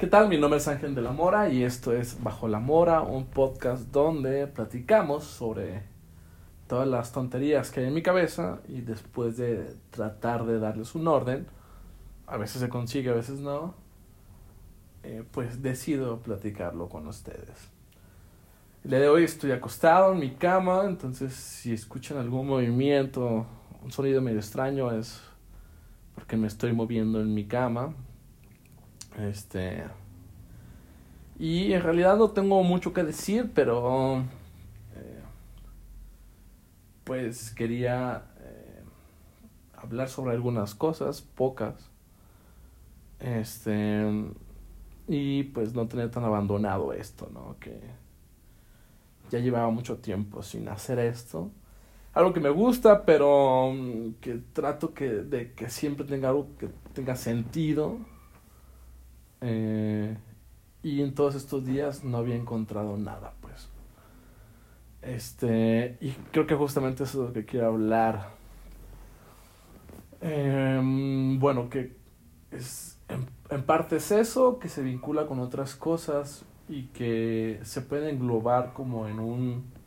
¿Qué tal? Mi nombre es Ángel de la Mora y esto es Bajo la Mora, un podcast donde platicamos sobre todas las tonterías que hay en mi cabeza y después de tratar de darles un orden, a veces se consigue, a veces no, eh, pues decido platicarlo con ustedes. El día de hoy estoy acostado en mi cama, entonces si escuchan algún movimiento, un sonido medio extraño es porque me estoy moviendo en mi cama. Este. Y en realidad no tengo mucho que decir, pero. Eh, pues quería eh, hablar sobre algunas cosas, pocas. Este. Y pues no tener tan abandonado esto, ¿no? Que ya llevaba mucho tiempo sin hacer esto algo que me gusta, pero mm, que trato que, de que siempre tenga algo que tenga sentido. Eh, y en todos estos días no había encontrado nada, pues. Este, y creo que justamente eso es lo que quiero hablar. Em, bueno, que es, en, en parte es eso, que se vincula con otras cosas y que se puede englobar como en un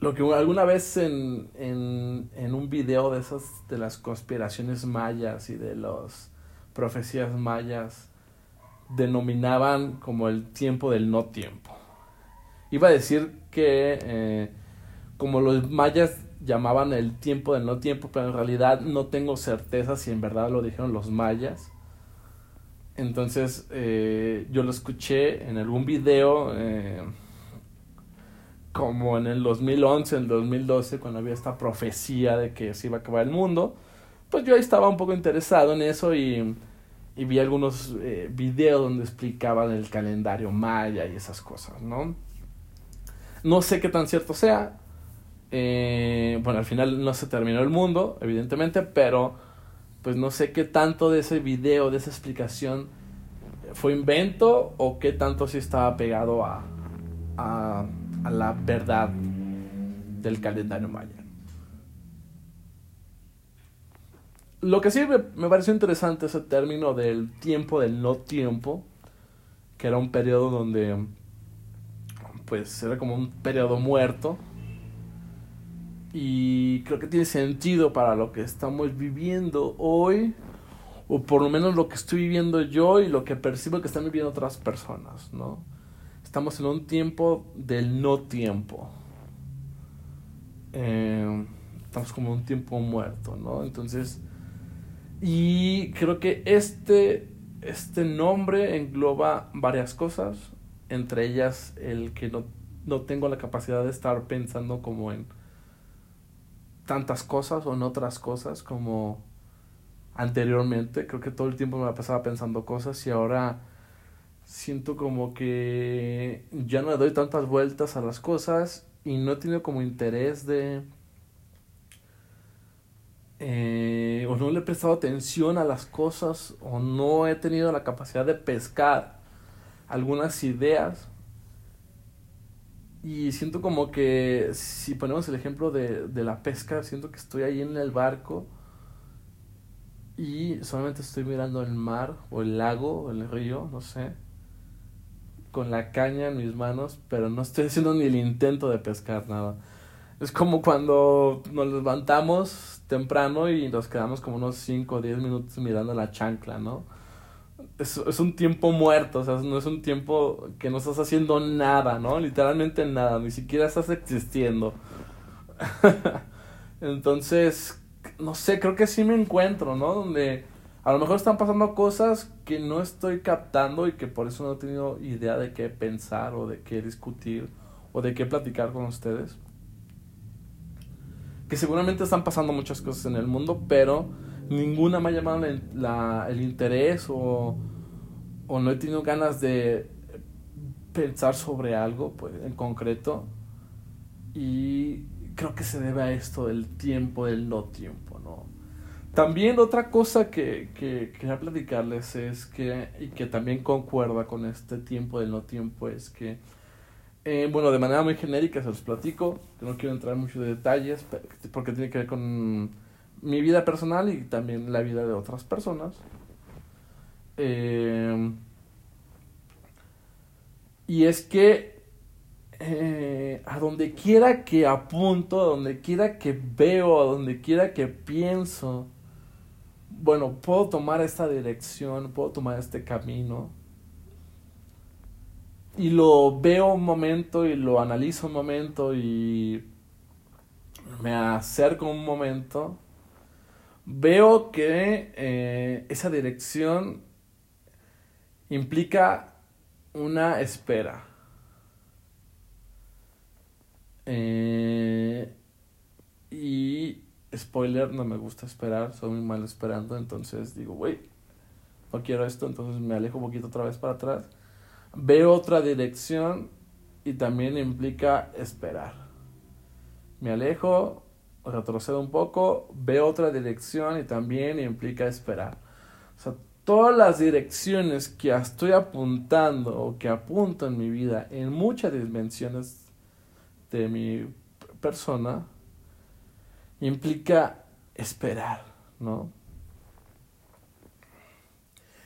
lo que alguna vez en, en, en, un video de esas de las conspiraciones mayas y de las profecías mayas denominaban como el tiempo del no tiempo. Iba a decir que eh, como los mayas llamaban el tiempo del no tiempo, pero en realidad no tengo certeza si en verdad lo dijeron los mayas. Entonces eh, yo lo escuché en algún video. Eh, como en el 2011, en el 2012, cuando había esta profecía de que se iba a acabar el mundo, pues yo ahí estaba un poco interesado en eso y, vi algunos eh, videos donde explicaban el calendario maya y esas cosas, ¿no? No sé qué tan cierto sea. Eh, bueno, al final no se terminó el mundo, evidentemente, pero pues no sé qué tanto de ese video, de esa explicación, fue invento o qué tanto sí estaba pegado a, a a la verdad del calendario maya. Lo que sí me, pareció interesante ese término del tiempo del no tiempo, que era un periodo donde pues era como un periodo muerto. Y creo que tiene sentido para lo que estamos viviendo hoy, o por lo menos lo que estoy viviendo yo y lo que percibo que están viviendo otras personas, ¿no? Estamos en un tiempo del no tiempo. Eh, estamos como en un tiempo muerto, ¿no? Entonces, y creo que este, este nombre engloba varias cosas, entre ellas el que no, no tengo la capacidad de estar pensando como en tantas cosas o en otras cosas como anteriormente. Creo que todo el tiempo me la pasaba pensando cosas y ahora siento como que ya no le doy tantas vueltas a las cosas y no he tenido como interés de... Eh, o no le he prestado atención a las cosas o no he tenido la capacidad de pescar algunas ideas. Y siento como que si ponemos el ejemplo de, de la pesca siento que estoy ahí en el barco y solamente estoy mirando el mar o el lago o el río no sé con la caña en mis manos, pero no estoy haciendo ni el intento de pescar nada. Es como cuando nos levantamos temprano y nos quedamos como unos 5 o 10 minutos mirando la chancla, ¿no? Es, es un tiempo muerto, o sea, no es un tiempo que no estás haciendo nada, ¿no? Literalmente nada, ni siquiera estás existiendo. Entonces, no sé, creo que sí me encuentro, ¿no? Donde a lo mejor están pasando cosas que no estoy captando y que por eso no he tenido idea de qué pensar o de qué discutir o de qué platicar con ustedes. Que seguramente están pasando muchas cosas en el mundo, pero ninguna me ha llamado la, el interés o, o no he tenido ganas de pensar sobre algo pues, en concreto. Y creo que se debe a esto del tiempo, del no tiempo, ¿no? También otra cosa que, que quería platicarles es que, y que también concuerda con este tiempo del no tiempo, es que, eh, bueno, de manera muy genérica se los platico, no quiero entrar en muchos detalles porque tiene que ver con mi vida personal y también la vida de otras personas. Eh, y es que eh, a donde quiera que apunto, a donde quiera que veo, a donde quiera que pienso, bueno, puedo tomar esta dirección, puedo tomar este camino. Y lo veo un momento y lo analizo un momento y me acerco un momento. Veo que eh, esa dirección implica una espera. Eh, y spoiler, no me gusta esperar, soy muy mal esperando, entonces digo, güey, no quiero esto, entonces me alejo un poquito otra vez para atrás. Veo otra dirección y también implica esperar. Me alejo, retrocedo un poco, veo otra dirección y también implica esperar. O sea, todas las direcciones que estoy apuntando o que apunto en mi vida en muchas dimensiones de mi persona implica esperar, ¿no?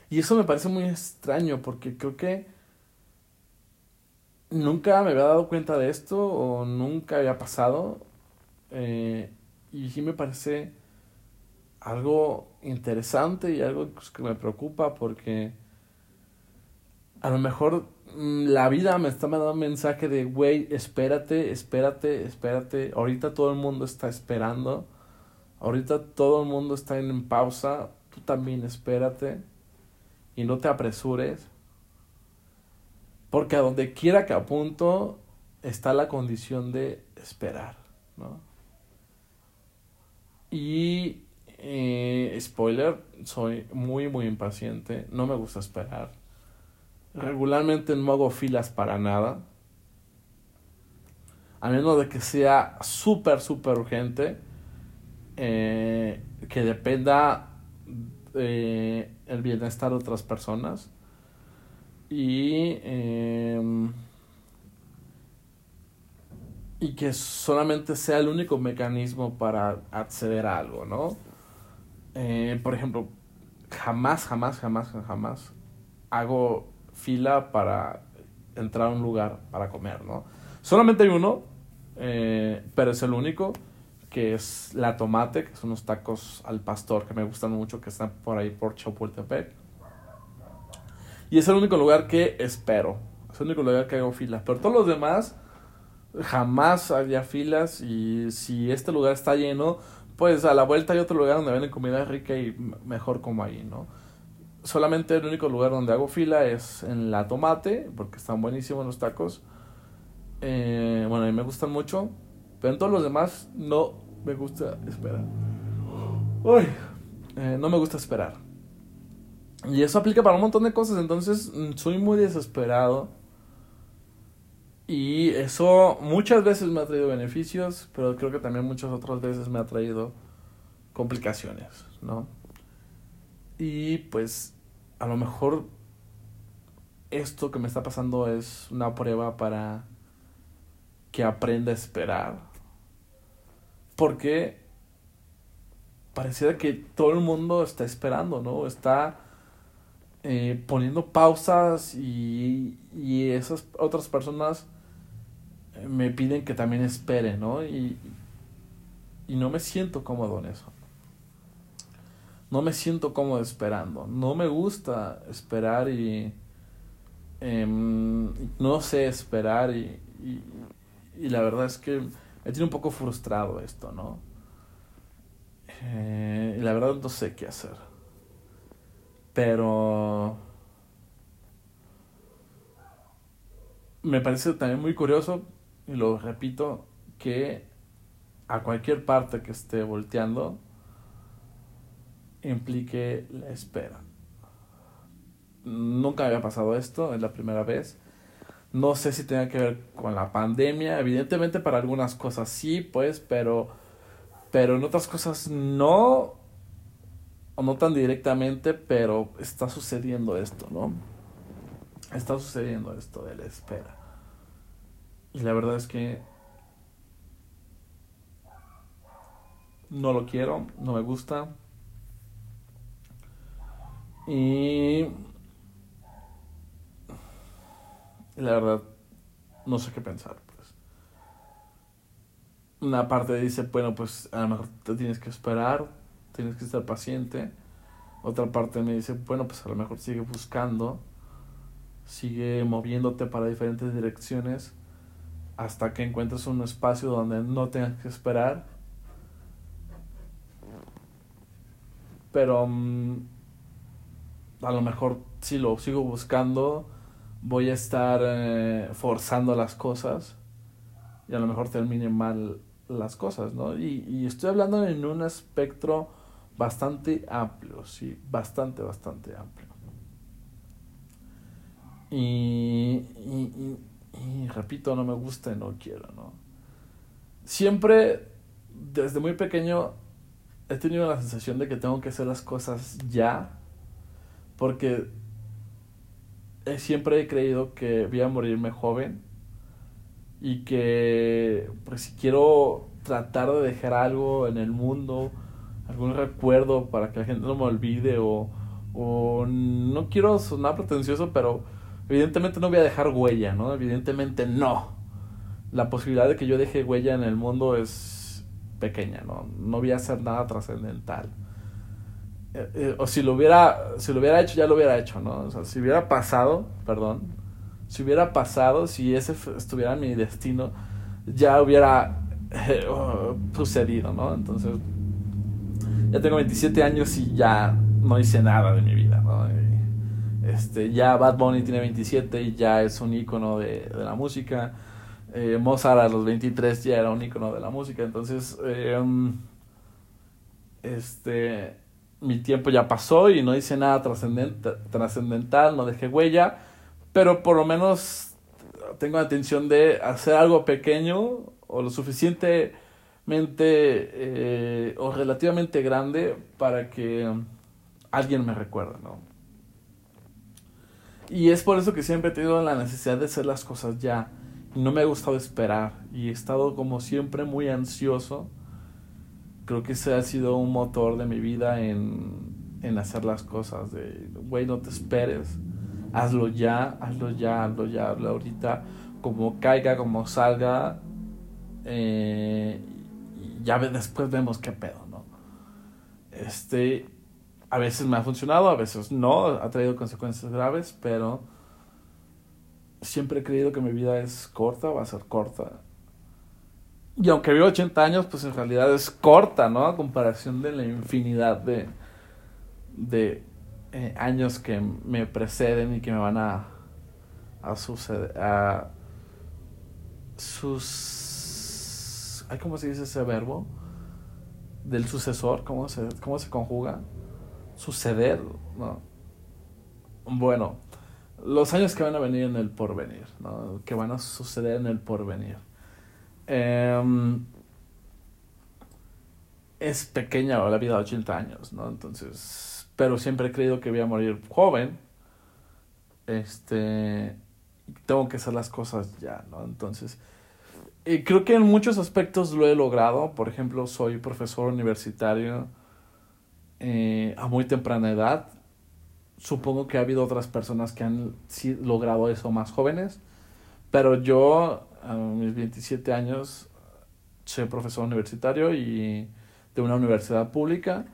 Y eso me parece muy extraño porque creo que nunca me había dado cuenta de esto o nunca había pasado. Eh, y sí me parece algo interesante y algo pues, que me preocupa porque a lo mejor mm, la vida me está mandando un mensaje de, güey, espérate, espérate, espérate. Ahorita todo el mundo está esperando. Ahorita todo el mundo está en pausa. Tú también espérate. Y no te apresures. Porque a donde quiera que apunto está la condición de esperar, ¿no? Y eh, spoiler, soy muy, muy impaciente. No me gusta esperar. Regularmente no hago filas para nada. A menos de que sea súper, súper urgente. Eh, que dependa eh, el bienestar de otras personas. Y, eh, y que solamente sea el único mecanismo para acceder a algo, ¿no? Eh, por ejemplo, jamás, jamás, jamás, jamás hago fila para entrar a un lugar para comer, ¿no? Solamente hay uno, eh, pero es el único, que es La Tomate, que son unos tacos al pastor que me gustan mucho, que están por ahí por Chapultepec. Y es el único lugar que espero, es el único lugar que hago fila, pero todos los demás jamás había filas y si este lugar está lleno, pues a la vuelta hay otro lugar donde venden comida rica y mejor como ahí, ¿no? Solamente el único lugar donde hago fila es en La Tomate, porque están buenísimos los tacos. Eh, bueno, a mí me gustan mucho, pero en todos los demás no me gusta esperar. Uy, eh, no me gusta esperar. Y eso aplica para un montón de cosas, entonces mm, soy muy desesperado. Y eso muchas veces me ha traído beneficios, pero creo que también muchas otras veces me ha traído complicaciones, ¿no? Y pues a lo mejor esto que me está pasando es una prueba para que aprenda a esperar. Porque pareciera que todo el mundo está esperando, ¿no? Está eh, poniendo pausas y, y esas otras personas me piden que también espere, ¿no? Y, y no me siento cómodo en eso. No me siento cómodo esperando. No me gusta esperar y... Em, no sé esperar y, y, la verdad es que me tiene un poco frustrado esto, ¿no? Eh, y la verdad no sé qué hacer. Pero... Me parece también muy curioso y lo repito, que a cualquier parte que esté volteando implique la espera. Nunca había pasado esto, es la primera vez. No sé si tenga que ver con la pandemia, evidentemente para algunas cosas sí, pues, pero pero en otras cosas no o no tan directamente, pero está sucediendo esto, ¿no? Está sucediendo esto de la espera. Y la verdad es que no lo quiero, no me gusta. Y la verdad, no sé qué pensar. Pues. Una parte dice, bueno, pues a lo mejor te tienes que esperar, tienes que estar paciente. Otra parte me dice, bueno, pues a lo mejor sigue buscando, sigue moviéndote para diferentes direcciones hasta que encuentres un espacio donde no tengas que esperar. Pero mm, a lo mejor si lo sigo buscando, voy a estar eh, forzando las cosas y a lo mejor termine mal las cosas, ¿no? Y, estoy hablando en un espectro bastante amplio, sí, bastante, bastante amplio. Y, repito, no me gusta y no quiero, ¿no? Siempre, desde muy pequeño, he tenido la sensación de que tengo que hacer las cosas ya, porque siempre he creído que voy a morirme joven y que pues si quiero tratar de dejar algo en el mundo, algún recuerdo para que la gente no me olvide o, o no quiero sonar pretencioso, pero evidentemente no voy a dejar huella, ¿no? Evidentemente no. La posibilidad de que yo deje huella en el mundo es pequeña, ¿no? No voy a hacer nada trascendental. Eh, eh, o si lo hubiera si lo hubiera hecho ya lo hubiera hecho no o sea si hubiera pasado perdón si hubiera pasado si ese estuviera mi destino ya hubiera eh, sucedido no entonces ya tengo 27 años y ya no hice nada de mi vida no este ya Bad Bunny tiene 27 y ya es un icono de, de la música. Mozart a los 23 ya era un icono de la música. Entonces um, este mi tiempo ya pasó y no hice nada trascendental, no dejé huella, pero por lo menos tengo la intención de hacer algo pequeño o lo suficientemente eh, o relativamente grande para que alguien me recuerde, ¿no? Y es por eso que siempre he tenido la necesidad de hacer las cosas ya. No me ha gustado esperar. Y he estado como siempre muy ansioso creo que ese ha sido un motor de mi vida en, en hacer las cosas. De, güey, no te esperes. Hazlo ya, hazlo ya, hazlo ya, hazlo ahorita. Como caiga, como salga. Eh, ya después vemos qué pedo, ¿no? Este, a veces me ha funcionado, a veces no, ha traído consecuencias graves, pero siempre he creído que mi vida es corta, va a ser corta y aunque vivo 80 años, pues en realidad es corta, ¿no? A comparación de la infinidad de, de eh, años que me preceden y que me van a, a suceder. A sus. ¿Cómo se dice ese verbo? Del sucesor, ¿cómo se, cómo se conjuga? Suceder, ¿no? Bueno, los años que van a venir en el porvenir, ¿no? Que van a suceder en el porvenir. Em, es pequeña la vida de 80 años, ¿no? Entonces, pero siempre he creído que voy a morir joven. Este, tengo que hacer las cosas ya, ¿no? Entonces, y creo que en muchos aspectos lo he logrado. Por ejemplo, soy profesor universitario eh, a muy temprana edad. Supongo que ha habido otras personas que han logrado eso más jóvenes. Pero yo a mis 27 años soy profesor universitario y de una universidad pública.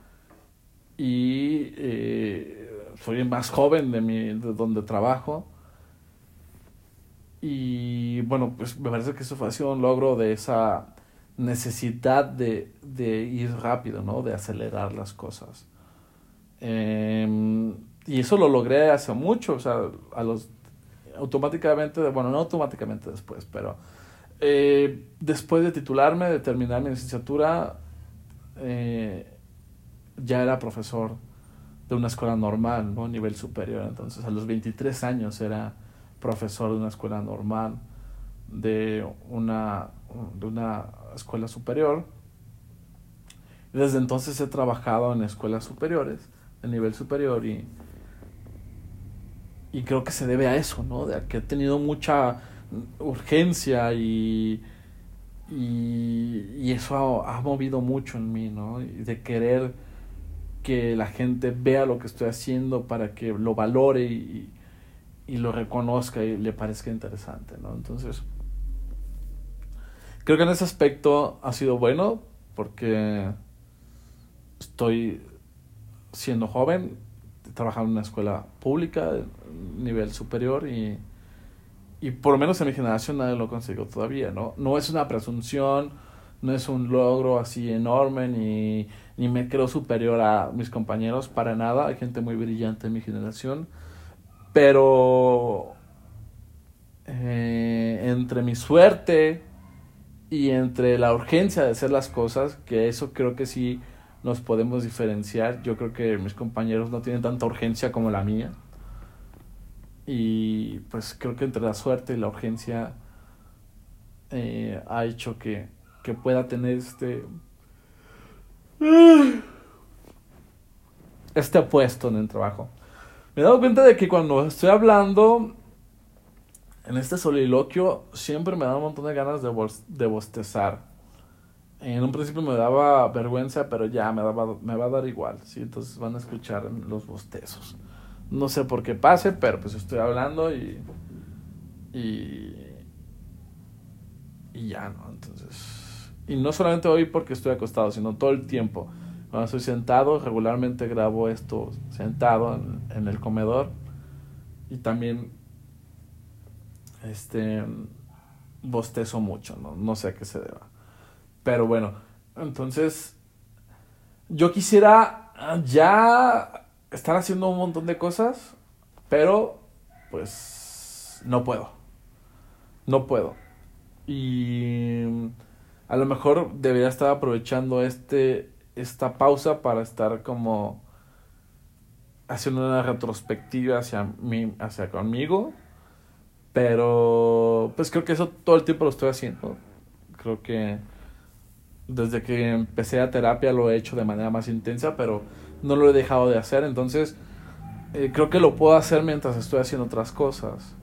Y eh, soy el más joven de, mi, de donde trabajo. Y bueno pues me parece que eso fue, ha sido un logro de esa necesidad de, de ir rápido no de acelerar las cosas. Em, y eso lo logré hace mucho o sea a los automáticamente, bueno, no automáticamente después, pero eh, después de titularme, de terminar mi licenciatura, eh, ya era profesor de una escuela normal, ¿no? Nivel superior. Entonces, a los 23 años era profesor de una escuela normal, de una, de una escuela superior. Desde entonces he trabajado en escuelas superiores, de nivel superior, y y creo que se debe a eso, ¿no? De que he tenido mucha urgencia y, Y, y eso ha, ha, movido mucho en mí, ¿no? Y de querer que la gente vea lo que estoy haciendo para que lo valore y, y lo reconozca y le parezca interesante, ¿no? Entonces, creo que en ese aspecto ha sido bueno porque estoy siendo joven, trabajando en una escuela pública, nivel superior y, y por lo menos en mi generación nadie lo consiguió todavía, ¿no? No es una presunción, no es un logro así enorme ni, ni me creo superior a mis compañeros para nada, hay gente muy brillante en mi generación, pero eh, entre mi suerte y entre la urgencia de hacer las cosas, que eso creo que sí nos podemos diferenciar. Yo creo que mis compañeros no tienen tanta urgencia como la mía. Y pues creo que entre la suerte y la urgencia eh, ha hecho que, que pueda tener este este puesto en el trabajo. Me he dado cuenta de que cuando estoy hablando en este soliloquio siempre me da un montón de ganas de, de bostezar. En un principio me daba vergüenza, pero ya me, daba, me va a dar igual, ¿sí? Entonces van a escuchar los bostezos. No sé por qué pase, pero pues estoy hablando y... Y... Y ya, ¿no? Entonces... Y no solamente hoy porque estoy acostado, sino todo el tiempo. Cuando estoy sentado, regularmente grabo esto sentado en, en el comedor. Y también este bostezo mucho, ¿no? No sé a qué se deba. Pero bueno, entonces yo quisiera ya estar haciendo un montón de cosas, pero pues no puedo. No puedo. Y a lo mejor debería estar aprovechando este esta pausa para estar como haciendo una retrospectiva hacia mí, hacia conmigo pero pues creo que eso todo el tiempo lo estoy haciendo. Creo que desde que empecé a terapia lo he hecho de manera más intensa, pero no lo he dejado de hacer. Entonces eh, creo que lo puedo hacer mientras estoy haciendo otras cosas.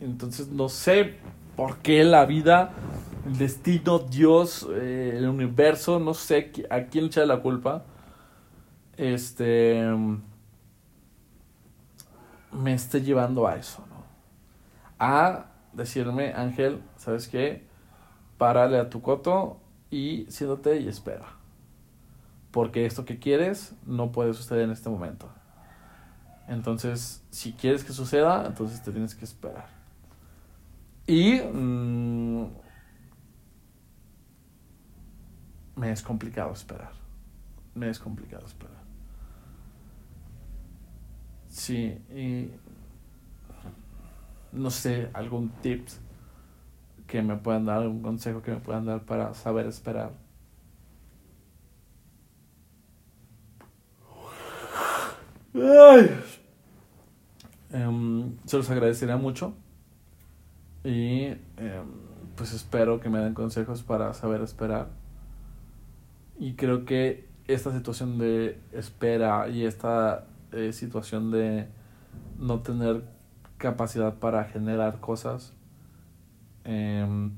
Entonces no sé por qué la vida, el destino, Dios, eh, el universo, no sé a quién echar la culpa. Este me esté llevando a eso a decirme, Ángel, ¿sabes qué? Párale a tu coto y siéntate y espera. Porque esto que quieres no puede suceder en este momento. Entonces, si quieres que suceda, entonces te tienes que esperar. Y mmm, me es complicado esperar. Me es complicado esperar. Sí, y no sé, algún tips que me puedan dar, algún consejo que me puedan dar para saber esperar. Em, se los agradecería mucho y em, pues espero que me den consejos para saber esperar. Y creo que esta situación de espera y esta eh, situación de no tener capacidad para generar cosas em,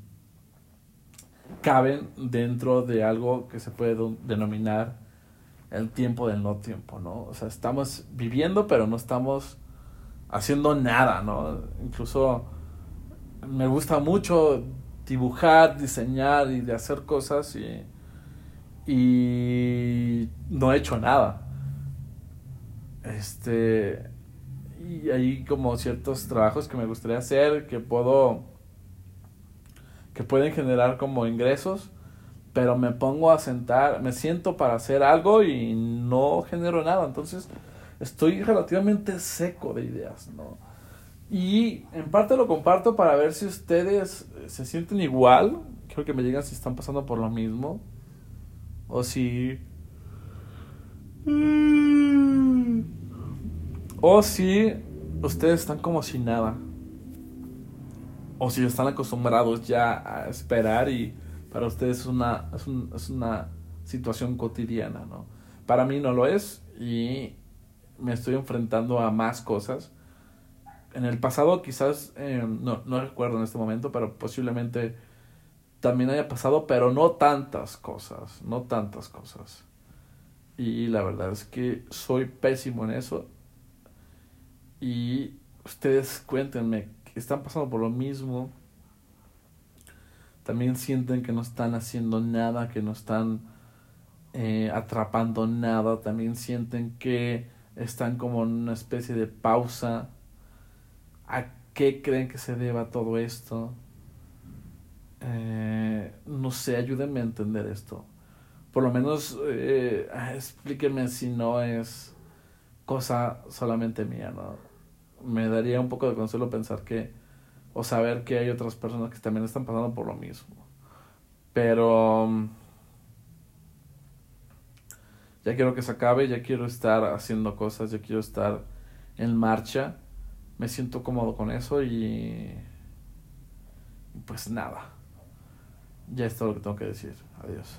caben dentro de algo que se puede denominar el tiempo del no tiempo, ¿no? O sea, estamos viviendo, pero no estamos haciendo nada, ¿no? Incluso me gusta mucho dibujar, diseñar y de hacer cosas y, y no he hecho nada. Este, y hay como ciertos trabajos que me gustaría hacer que puedo que pueden generar como ingresos pero me pongo a sentar me siento para hacer algo y no genero nada. Entonces estoy relativamente seco de ideas no y en parte lo comparto para ver si ustedes se sienten igual. Creo que me digan si están pasando por lo mismo. O si o si ustedes están como si nada. O si están acostumbrados ya a esperar y para ustedes es una, es, es una situación cotidiana, ¿no? Para mí no lo es y me estoy enfrentando a más cosas. En el pasado quizás, eh, no, no recuerdo en este momento, pero posiblemente también haya pasado, pero no tantas cosas, no tantas cosas. Y la verdad es que soy pésimo en eso. Y ustedes cuéntenme, ¿están pasando por lo mismo? También sienten que no están haciendo nada, que no están eh, atrapando nada. También sienten que están como en una especie de pausa. ¿A qué creen que se deba todo esto? Eh, no sé, ayúdenme a entender esto. Por lo menos eh, explíquenme si no es cosa solamente mía, ¿no? Me daría un poco de consuelo pensar que, o saber que hay otras personas que también están pasando por lo mismo. Pero ya quiero que se acabe, ya quiero estar haciendo cosas, ya quiero estar en marcha. Me siento cómodo con eso y pues nada. Ya es todo lo que tengo que decir. Adiós.